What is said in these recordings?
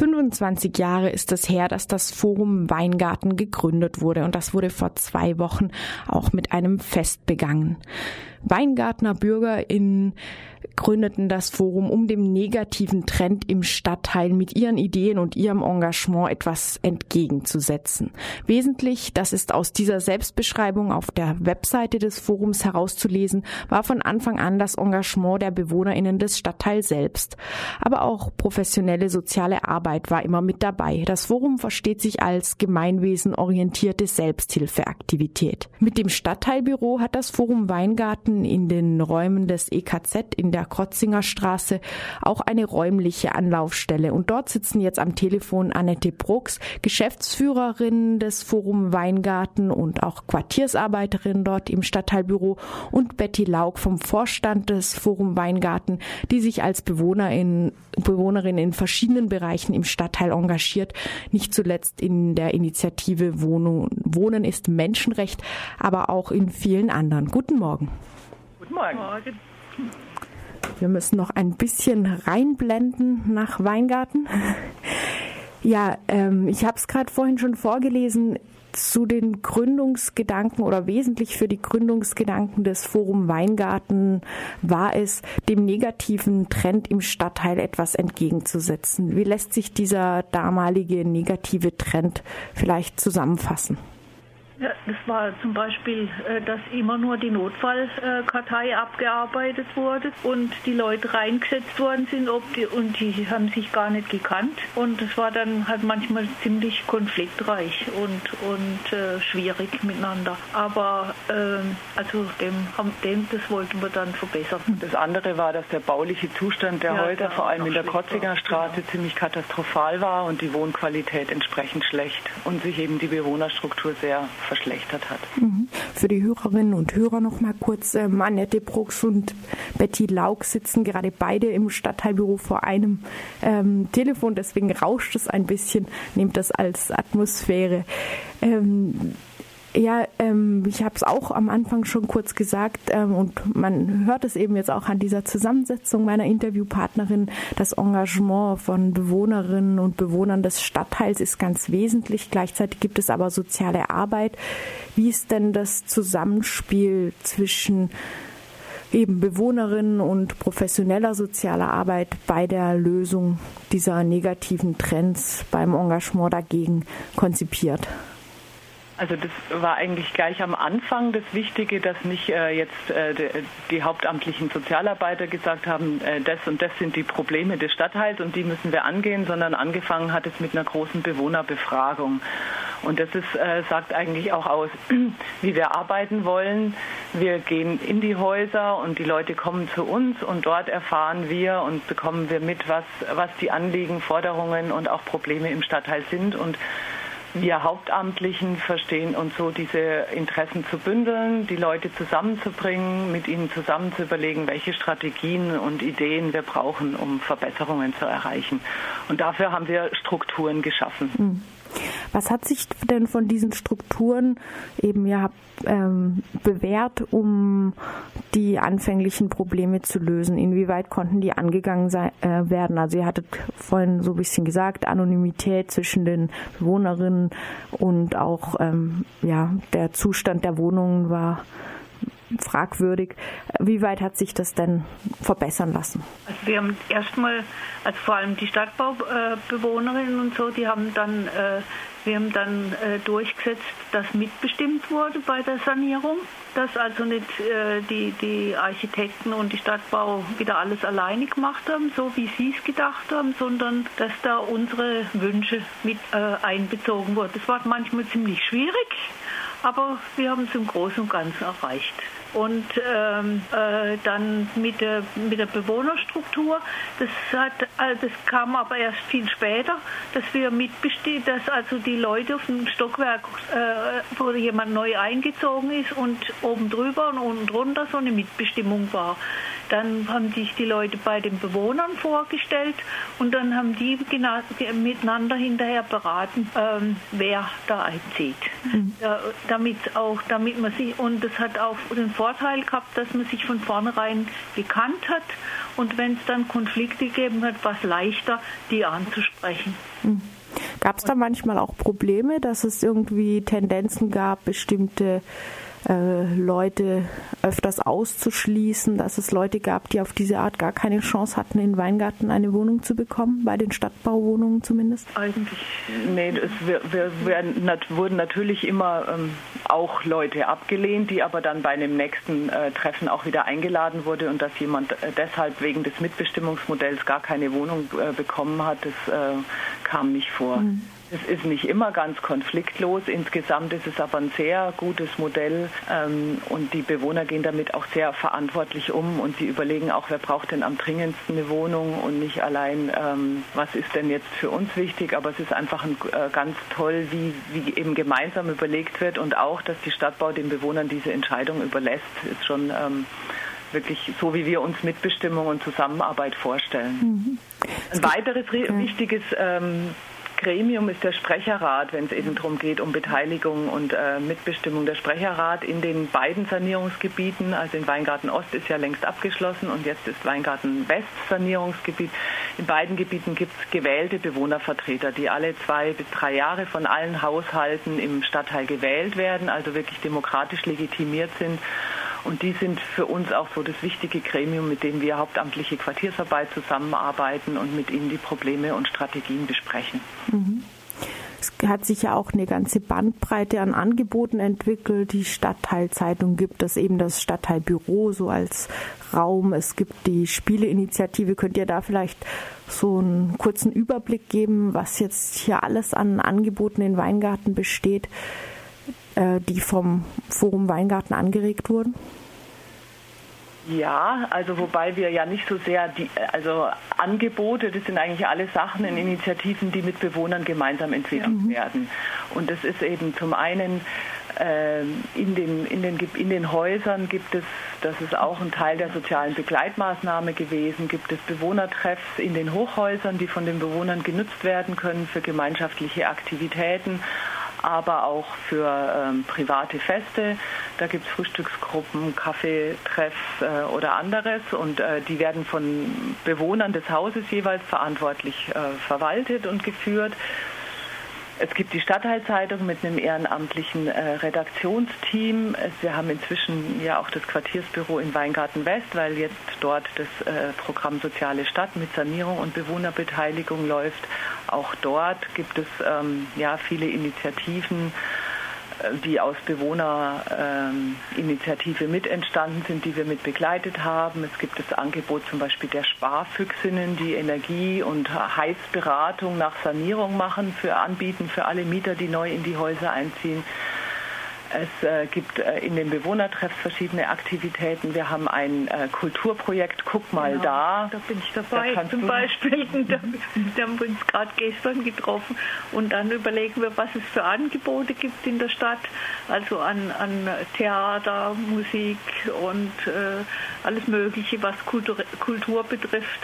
25 Jahre ist es her, dass das Forum Weingarten gegründet wurde und das wurde vor zwei Wochen auch mit einem Fest begangen. Weingartner BürgerInnen gründeten das Forum, um dem negativen Trend im Stadtteil mit ihren Ideen und ihrem Engagement etwas entgegenzusetzen. Wesentlich, das ist aus dieser Selbstbeschreibung auf der Webseite des Forums herauszulesen, war von Anfang an das Engagement der BewohnerInnen des Stadtteils selbst. Aber auch professionelle soziale Arbeit war immer mit dabei. Das Forum versteht sich als gemeinwesenorientierte Selbsthilfeaktivität. Mit dem Stadtteilbüro hat das Forum Weingarten in den Räumen des EKZ in der Krotzinger Straße auch eine räumliche Anlaufstelle. Und dort sitzen jetzt am Telefon Annette Brooks, Geschäftsführerin des Forum Weingarten und auch Quartiersarbeiterin dort im Stadtteilbüro und Betty Laug vom Vorstand des Forum Weingarten, die sich als Bewohnerin, Bewohnerin in verschiedenen Bereichen im Stadtteil engagiert, nicht zuletzt in der Initiative Wohnung, Wohnen ist Menschenrecht, aber auch in vielen anderen. Guten Morgen. Guten Morgen. Morgen. Wir müssen noch ein bisschen reinblenden nach Weingarten. Ja, ähm, ich habe es gerade vorhin schon vorgelesen zu den Gründungsgedanken oder wesentlich für die Gründungsgedanken des Forum Weingarten war es, dem negativen Trend im Stadtteil etwas entgegenzusetzen. Wie lässt sich dieser damalige negative Trend vielleicht zusammenfassen? Ja, das war zum Beispiel, äh, dass immer nur die Notfallkartei abgearbeitet wurde und die Leute reingesetzt worden sind die, und die haben sich gar nicht gekannt. Und es war dann halt manchmal ziemlich konfliktreich und, und äh, schwierig miteinander. Aber äh, also dem, dem, das wollten wir dann verbessern. Das andere war, dass der bauliche Zustand der ja, Häuser, vor allem in der Kotziger Straße, genau. ziemlich katastrophal war und die Wohnqualität entsprechend schlecht und sich eben die Bewohnerstruktur sehr verschlechtert hat. Mhm. Für die Hörerinnen und Hörer noch mal kurz, äh, Annette Brooks und Betty Laug sitzen gerade beide im Stadtteilbüro vor einem ähm, Telefon, deswegen rauscht es ein bisschen, nehmt das als Atmosphäre. Ähm, ja, ähm, ich habe es auch am Anfang schon kurz gesagt ähm, und man hört es eben jetzt auch an dieser Zusammensetzung meiner Interviewpartnerin. Das Engagement von Bewohnerinnen und Bewohnern des Stadtteils ist ganz wesentlich. Gleichzeitig gibt es aber soziale Arbeit. Wie ist denn das Zusammenspiel zwischen eben Bewohnerinnen und professioneller sozialer Arbeit bei der Lösung dieser negativen Trends beim Engagement dagegen konzipiert? Also das war eigentlich gleich am Anfang das Wichtige, dass nicht äh, jetzt äh, die, hauptamtlichen Sozialarbeiter gesagt haben, äh, das und das sind die Probleme des Stadtteils und die müssen wir angehen, sondern angefangen hat es mit einer großen Bewohnerbefragung. Und das ist, äh, sagt eigentlich auch aus, wie wir arbeiten wollen. Wir gehen in die Häuser und die Leute kommen zu uns und dort erfahren wir und bekommen wir mit, was, was die Anliegen, Forderungen und auch Probleme im Stadtteil sind und wir Hauptamtlichen verstehen uns so, diese Interessen zu bündeln, die Leute zusammenzubringen, mit ihnen zusammen zu überlegen, welche Strategien und Ideen wir brauchen, um Verbesserungen zu erreichen. Und dafür haben wir Strukturen geschaffen. Mhm. Was hat sich denn von diesen Strukturen eben ja ähm, bewährt, um die anfänglichen Probleme zu lösen? Inwieweit konnten die angegangen sein, äh, werden? Also ihr hattet vorhin so ein bisschen gesagt, Anonymität zwischen den Bewohnerinnen und auch ähm, ja der Zustand der Wohnungen war fragwürdig. Wie weit hat sich das denn verbessern lassen? Also wir haben erstmal, also vor allem die Stadtbaubewohnerinnen und so, die haben dann, äh, wir haben dann äh, durchgesetzt, dass mitbestimmt wurde bei der Sanierung, dass also nicht äh, die, die Architekten und die Stadtbau wieder alles alleine gemacht haben, so wie sie es gedacht haben, sondern dass da unsere Wünsche mit einbezogen wurden. Das war manchmal ziemlich schwierig, aber wir haben es im Großen und Ganzen erreicht. Und ähm, äh, dann mit der, mit der Bewohnerstruktur, das, hat, äh, das kam aber erst viel später, dass wir mitbestehen, dass also die Leute auf dem Stockwerk, äh, wo jemand neu eingezogen ist und oben drüber und unten drunter so eine Mitbestimmung war. Dann haben sich die Leute bei den Bewohnern vorgestellt und dann haben die miteinander hinterher beraten, ähm, wer da einzieht. Mhm. Ja, damit auch, damit man sich, und das hat auch den Vorteil gehabt, dass man sich von vornherein gekannt hat und wenn es dann Konflikte gegeben hat, war es leichter, die anzusprechen. Mhm. Gab es da manchmal auch Probleme, dass es irgendwie Tendenzen gab, bestimmte äh, Leute öfters auszuschließen, dass es Leute gab, die auf diese Art gar keine Chance hatten, in Weingarten eine Wohnung zu bekommen, bei den Stadtbauwohnungen zumindest? Eigentlich, nee, es wir, wir, wir, wurden natürlich immer ähm, auch Leute abgelehnt, die aber dann bei einem nächsten äh, Treffen auch wieder eingeladen wurde und dass jemand äh, deshalb wegen des Mitbestimmungsmodells gar keine Wohnung äh, bekommen hat, das äh, kam nicht vor. Mhm. Es ist nicht immer ganz konfliktlos. Insgesamt ist es aber ein sehr gutes Modell ähm, und die Bewohner gehen damit auch sehr verantwortlich um und sie überlegen auch, wer braucht denn am dringendsten eine Wohnung und nicht allein, ähm, was ist denn jetzt für uns wichtig. Aber es ist einfach ein, äh, ganz toll, wie, wie eben gemeinsam überlegt wird und auch, dass die Stadtbau den Bewohnern diese Entscheidung überlässt, ist schon ähm, wirklich so, wie wir uns Mitbestimmung und Zusammenarbeit vorstellen. Mhm. Ein weiteres wichtiges ähm, Gremium ist der Sprecherrat, wenn es eben darum geht, um Beteiligung und äh, Mitbestimmung. Der Sprecherrat in den beiden Sanierungsgebieten, also in Weingarten Ost ist ja längst abgeschlossen und jetzt ist Weingarten West Sanierungsgebiet. In beiden Gebieten gibt es gewählte Bewohnervertreter, die alle zwei bis drei Jahre von allen Haushalten im Stadtteil gewählt werden, also wirklich demokratisch legitimiert sind und die sind für uns auch so das wichtige Gremium, mit dem wir hauptamtliche Quartiersarbeit zusammenarbeiten und mit ihnen die Probleme und Strategien besprechen. Mhm. Es hat sich ja auch eine ganze Bandbreite an Angeboten entwickelt. Die Stadtteilzeitung gibt es eben das Stadtteilbüro so als Raum. Es gibt die Spieleinitiative. Könnt ihr da vielleicht so einen kurzen Überblick geben, was jetzt hier alles an Angeboten in Weingarten besteht? Äh, die vom Forum Weingarten angeregt wurden? Ja, also wobei wir ja nicht so sehr die, also Angebote, das sind eigentlich alle Sachen in Initiativen, die mit Bewohnern gemeinsam entwickelt ja. werden. Und das ist eben zum einen äh, in, den, in, den, in den Häusern gibt es, das ist auch ein Teil der sozialen Begleitmaßnahme gewesen, gibt es Bewohnertreffs in den Hochhäusern, die von den Bewohnern genutzt werden können für gemeinschaftliche Aktivitäten aber auch für ähm, private Feste. Da gibt es Frühstücksgruppen, Kaffeetreffs äh, oder anderes und äh, die werden von Bewohnern des Hauses jeweils verantwortlich äh, verwaltet und geführt. Es gibt die Stadtteilzeitung mit einem ehrenamtlichen äh, Redaktionsteam. Wir haben inzwischen ja auch das Quartiersbüro in Weingarten West, weil jetzt dort das äh, Programm Soziale Stadt mit Sanierung und Bewohnerbeteiligung läuft. Auch dort gibt es ähm, ja viele Initiativen die aus Bewohnerinitiative mit entstanden sind, die wir mit begleitet haben. Es gibt das Angebot zum Beispiel der Sparfüchsinnen, die Energie- und Heizberatung nach Sanierung machen, für anbieten für alle Mieter, die neu in die Häuser einziehen. Es äh, gibt äh, in den Bewohnertreffs verschiedene Aktivitäten. Wir haben ein äh, Kulturprojekt Guck mal genau, da. Da bin ich dabei. Da zum Beispiel, da, da haben wir uns gerade gestern getroffen und dann überlegen wir, was es für Angebote gibt in der Stadt. Also an, an Theater, Musik und äh, alles Mögliche, was Kultur, Kultur betrifft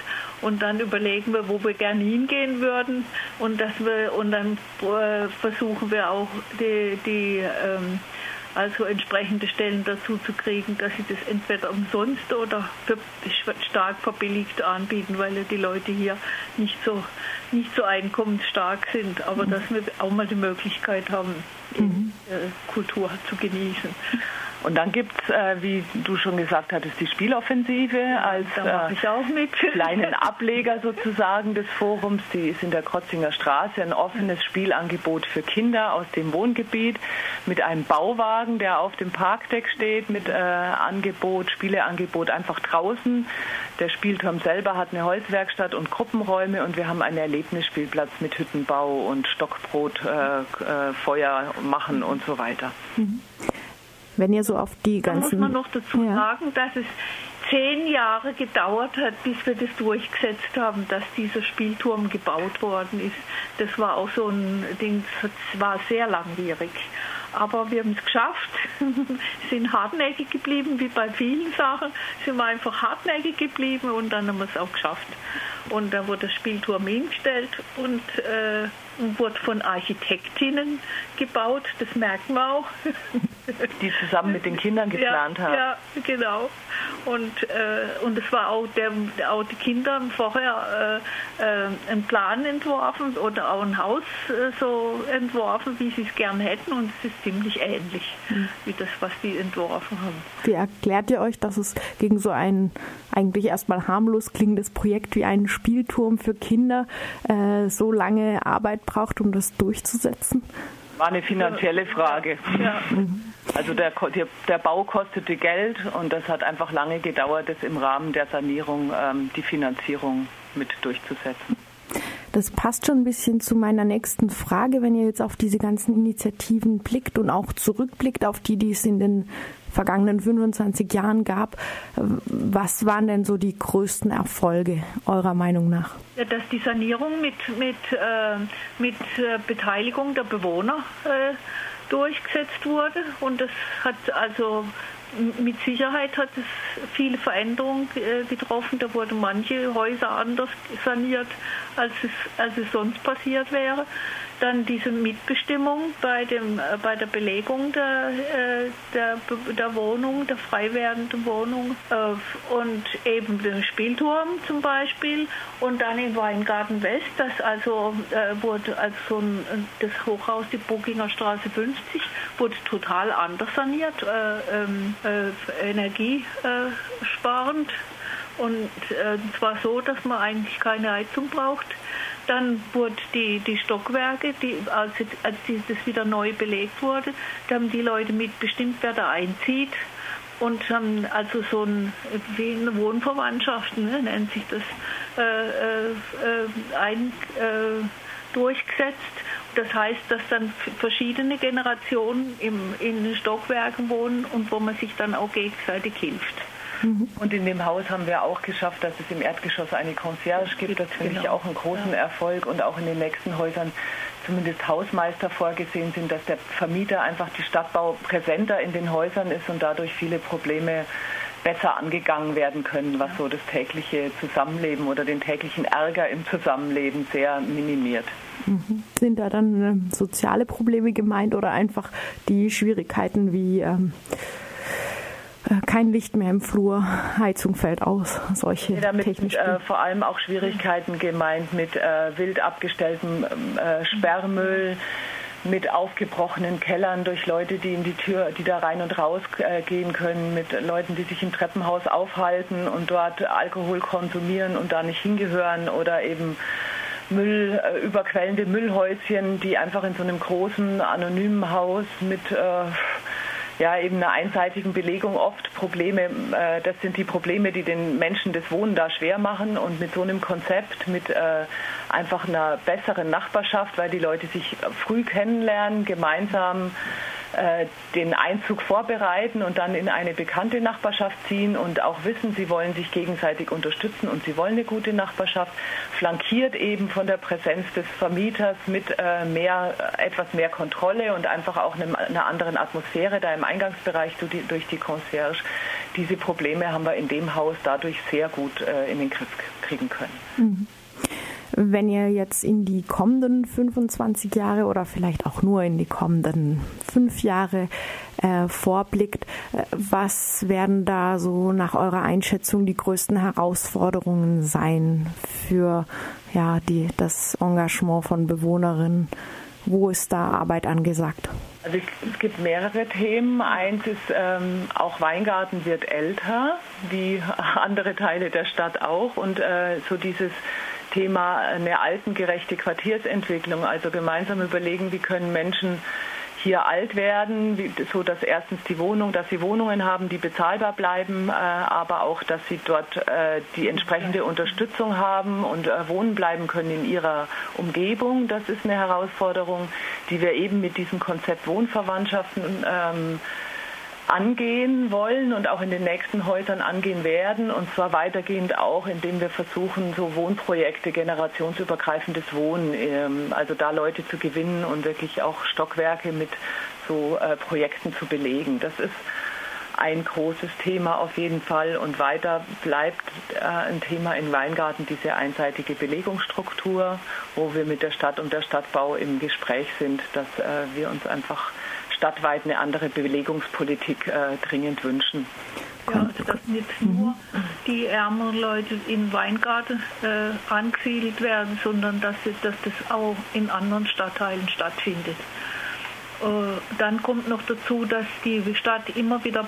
und dann überlegen wir, wo wir gerne hingehen würden und dass wir und dann äh, versuchen wir auch die, die ähm, also entsprechende Stellen dazu zu kriegen, dass sie das entweder umsonst oder für stark verbilligt anbieten, weil ja die Leute hier nicht so nicht so einkommensstark sind, aber mhm. dass wir auch mal die Möglichkeit haben, mhm. Äh, Kultur zu genießen. Und dann gibt es, äh, wie du schon gesagt hattest, die Spieloffensive als äh, kleinen Ableger sozusagen des Forums. Die ist in der Krotzinger Straße ein offenes Spielangebot für Kinder aus dem Wohngebiet mit einem Bauwagen, der auf dem Parkdeck steht, mit äh, Angebot, Spieleangebot einfach draußen. Der Spielturm selber hat eine Holzwerkstatt und Gruppenräume und wir haben einen Erlebnisspielplatz mit Hüttenbau und Stockbrot, äh, äh, Feuer machen und so weiter. Mhm. Wenn ihr so auf die ganzen... Da muss man noch dazu ja. sagen, dass es zehn Jahre gedauert hat, bis wir das durchgesetzt haben, dass dieser Spielturm gebaut worden ist. Das war auch so ein Ding, das war sehr langwierig. Aber wir haben es geschafft, sind hartnäckig geblieben, wie bei vielen Sachen, sind wir einfach hartnäckig geblieben und dann haben wir es auch geschafft. und da wurde der Spielturm hingestellt und äh, wurde von Architektinnen gebaut, das merken wir auch. Die zusammen mit den Kindern geplant ja, haben. Ja, genau. Und, äh, und es war auch, der, auch die Kinder haben vorher äh, äh, einen Plan entworfen oder auch ein Haus äh, so entworfen, wie sie es gern hätten und es ist ziemlich ähnlich mhm. wie das, was die entworfen haben. Wie erklärt ihr euch, dass es gegen so ein eigentlich erstmal harmlos klingendes Projekt wie einen Spielturm für Kinder äh, so lange Arbeit braucht, um das durchzusetzen? War eine finanzielle Frage. Ja. Also der, der, der, Bau kostete Geld und das hat einfach lange gedauert, das im Rahmen der Sanierung ähm, die Finanzierung mit durchzusetzen. Das passt schon ein bisschen zu meiner nächsten Frage, wenn ihr jetzt auf diese ganzen Initiativen blickt und auch zurückblickt auf die, die es in den vergangenen 25 Jahren gab. Was waren denn so die größten Erfolge eurer Meinung nach? Ja, dass die Sanierung mit, mit, äh, mit äh, Beteiligung der Bewohner äh, durchgesetzt wurde und das hat also mit Sicherheit hat es viele Veränderungen äh, getroffen. Da wurden manche Häuser anders saniert, als es, als es sonst passiert wäre. Dann diese Mitbestimmung bei, dem, äh, bei der Belegung der, äh, der, der Wohnung, der frei werdenden Wohnung und eben den Spielturm zum Beispiel. Und dann in Weingarten West, das also wurde als so ein, das Hochhaus, die Buckinger Straße 50, wurde total anders saniert. Ähm, äh, energiesparend und äh, zwar so, dass man eigentlich keine Heizung braucht. Dann wurden die, die Stockwerke, die, als, als das wieder neu belegt wurde, da haben die Leute mitbestimmt, wer da einzieht und haben also so ein, wie eine Wohnverwandtschaft, ne, nennt sich das, äh, äh, äh ein, äh, durchgesetzt. Das heißt, dass dann verschiedene Generationen im, in den Stockwerken wohnen und wo man sich dann auch gegenseitig hilft. Mhm. Und in dem Haus haben wir auch geschafft, dass es im Erdgeschoss eine Concierge gibt. Das finde genau. ich auch einen großen ja. Erfolg. Und auch in den nächsten Häusern zumindest Hausmeister vorgesehen sind, dass der Vermieter einfach die Stadtbau präsenter in den Häusern ist und dadurch viele Probleme besser angegangen werden können, was so das tägliche Zusammenleben oder den täglichen Ärger im Zusammenleben sehr minimiert. Mhm. Sind da dann äh, soziale Probleme gemeint oder einfach die Schwierigkeiten wie ähm, äh, kein Licht mehr im Flur, Heizung fällt aus, solche ja, Damit sind äh, vor allem auch Schwierigkeiten gemeint mit äh, wild abgestelltem äh, Sperrmüll, mit aufgebrochenen Kellern durch Leute, die in die Tür, die da rein und raus äh, gehen können, mit Leuten, die sich im Treppenhaus aufhalten und dort Alkohol konsumieren und da nicht hingehören oder eben Müll, äh, überquellende Müllhäuschen, die einfach in so einem großen anonymen Haus mit äh, ja eben einer einseitigen Belegung oft Probleme, äh, das sind die Probleme, die den Menschen das Wohnen da schwer machen und mit so einem Konzept, mit äh, einfach einer besseren Nachbarschaft, weil die Leute sich früh kennenlernen, gemeinsam den Einzug vorbereiten und dann in eine bekannte Nachbarschaft ziehen und auch wissen, sie wollen sich gegenseitig unterstützen und sie wollen eine gute Nachbarschaft, flankiert eben von der Präsenz des Vermieters mit äh, mehr, etwas mehr Kontrolle und einfach auch einer anderen Atmosphäre da im Eingangsbereich durch die Concierge. Diese Probleme haben wir in dem Haus dadurch sehr gut äh, in den Griff kriegen können. Mhm. Wenn ihr jetzt in die kommenden 25 Jahre oder vielleicht auch nur in die kommenden fünf Jahre äh, vorblickt, äh, was werden da so nach eurer Einschätzung die größten Herausforderungen sein für ja, die, das Engagement von Bewohnerinnen? Wo ist da Arbeit angesagt? Also es gibt mehrere Themen. Eins ist, ähm, auch Weingarten wird älter, wie andere Teile der Stadt auch. Und äh, so dieses Thema eine altengerechte Quartiersentwicklung, also gemeinsam überlegen, wie können Menschen hier alt werden, wie, so dass erstens die Wohnung, dass sie Wohnungen haben, die bezahlbar bleiben, äh, aber auch, dass sie dort äh, die entsprechende Unterstützung haben und äh, wohnen bleiben können in ihrer Umgebung. Das ist eine Herausforderung, die wir eben mit diesem Konzept Wohnverwandtschaften ähm, angehen wollen und auch in den nächsten Häusern angehen werden. Und zwar weitergehend auch, indem wir versuchen, so Wohnprojekte, generationsübergreifendes Wohnen, ähm, also da Leute zu gewinnen und wirklich auch Stockwerke mit so äh, Projekten zu belegen. Das ist ein großes Thema auf jeden Fall. Und weiter bleibt äh, ein Thema in Weingarten diese einseitige Belegungsstruktur, wo wir mit der Stadt und der Stadtbau im Gespräch sind, dass äh, wir uns einfach stadtweit eine andere Belegungspolitik äh, dringend wünschen. Ja, also dass nicht nur die ärmeren Leute in Weingarten äh, angesiedelt werden, sondern dass, dass das auch in anderen Stadtteilen stattfindet. Äh, dann kommt noch dazu, dass die Stadt immer wieder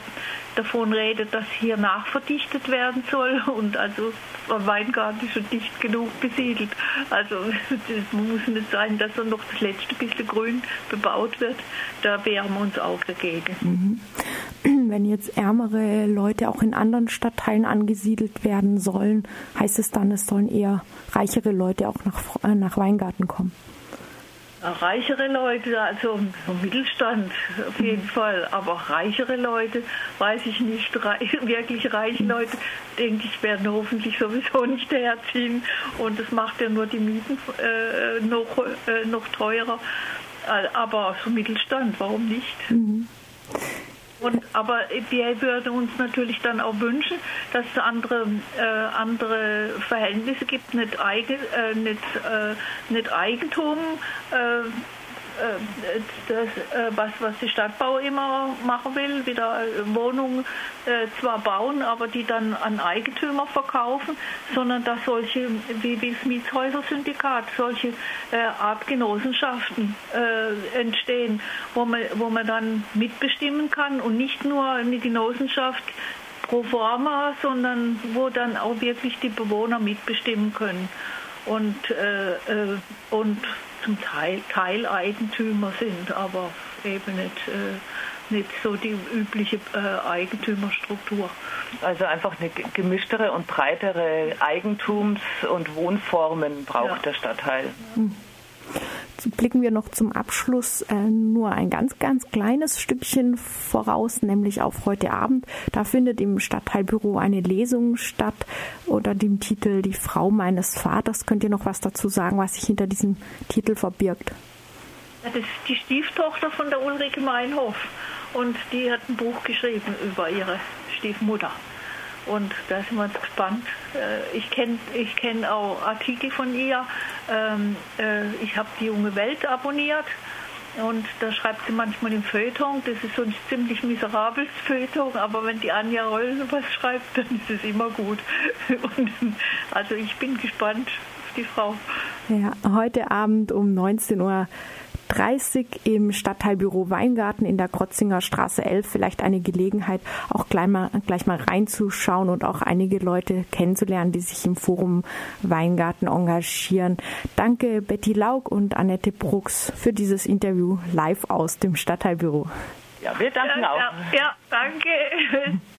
davon redet, dass hier nachverdichtet werden soll und also Weingarten ist schon dicht genug besiedelt. Also es muss nicht sein, dass er noch das letzte bisschen grün bebaut wird. Da wehren wir uns auch dagegen. Mhm. Wenn jetzt ärmere Leute auch in anderen Stadtteilen angesiedelt werden sollen, heißt es dann, es sollen eher reichere Leute auch nach, äh, nach Weingarten kommen? Reichere Leute, also Mittelstand auf jeden mhm. Fall, aber reichere Leute, weiß ich nicht, wirklich reiche. Leute, denke ich, werden hoffentlich sowieso nicht herziehen und das macht ja nur die Mieten äh, noch, äh, noch teurer. Aber so Mittelstand, warum nicht? Mhm. Und, aber wir würden uns natürlich dann auch wünschen, dass es andere, äh, andere Verhältnisse gibt, nicht, Eigen, äh, nicht, äh, nicht Eigentum, äh, das, äh, was, was die Stadtbau immer machen will, wieder Wohnungen äh, zwar bauen, aber die dann an Eigentümer verkaufen, sondern dass solche, wie, wie das Mietshäuser-Syndikat, solche Art Genossenschaften entstehen, wo man, wo man dann mitbestimmen kann und nicht nur eine Genossenschaft pro forma, sondern wo dann auch wirklich die Bewohner mitbestimmen können. Und, äh, und zum Teil Teileigentümer sind, aber eben nicht, äh, nicht so die übliche äh, Eigentümerstruktur. Also einfach eine gemischtere und breitere Eigentums- und Wohnformen braucht ja. der Stadtteil. Mhm blicken wir noch zum Abschluss äh, nur ein ganz, ganz kleines Stückchen voraus, nämlich auf heute Abend. Da findet im Stadtteilbüro eine Lesung statt unter dem Titel Die Frau meines Vaters. Könnt ihr noch was dazu sagen, was sich hinter diesem Titel verbirgt? Das ist die Stieftochter von der Ulrike Meinhof und die hat ein Buch geschrieben über ihre Stiefmutter. Und da sind wir jetzt gespannt. Äh, ich kenne ich kenn auch Artikel von ihr. Ähm, äh, ich habe die junge Welt abonniert. Und da schreibt sie manchmal im Feuilleton, das ist so ein ziemlich miserables Feuilleton, aber wenn die Anja Roll was schreibt, dann ist es immer gut. Und, also ich bin gespannt auf die Frau. Ja, heute Abend um 19 Uhr 30 im Stadtteilbüro Weingarten in der Krotzinger Straße 11 vielleicht eine Gelegenheit, auch gleich mal, gleich mal reinzuschauen und auch einige Leute kennenzulernen, die sich im Forum Weingarten engagieren. Danke Betty Laug und Annette Brooks für dieses Interview live aus dem Stadtteilbüro. Ja, wir danken ja, auch. Ja, ja danke.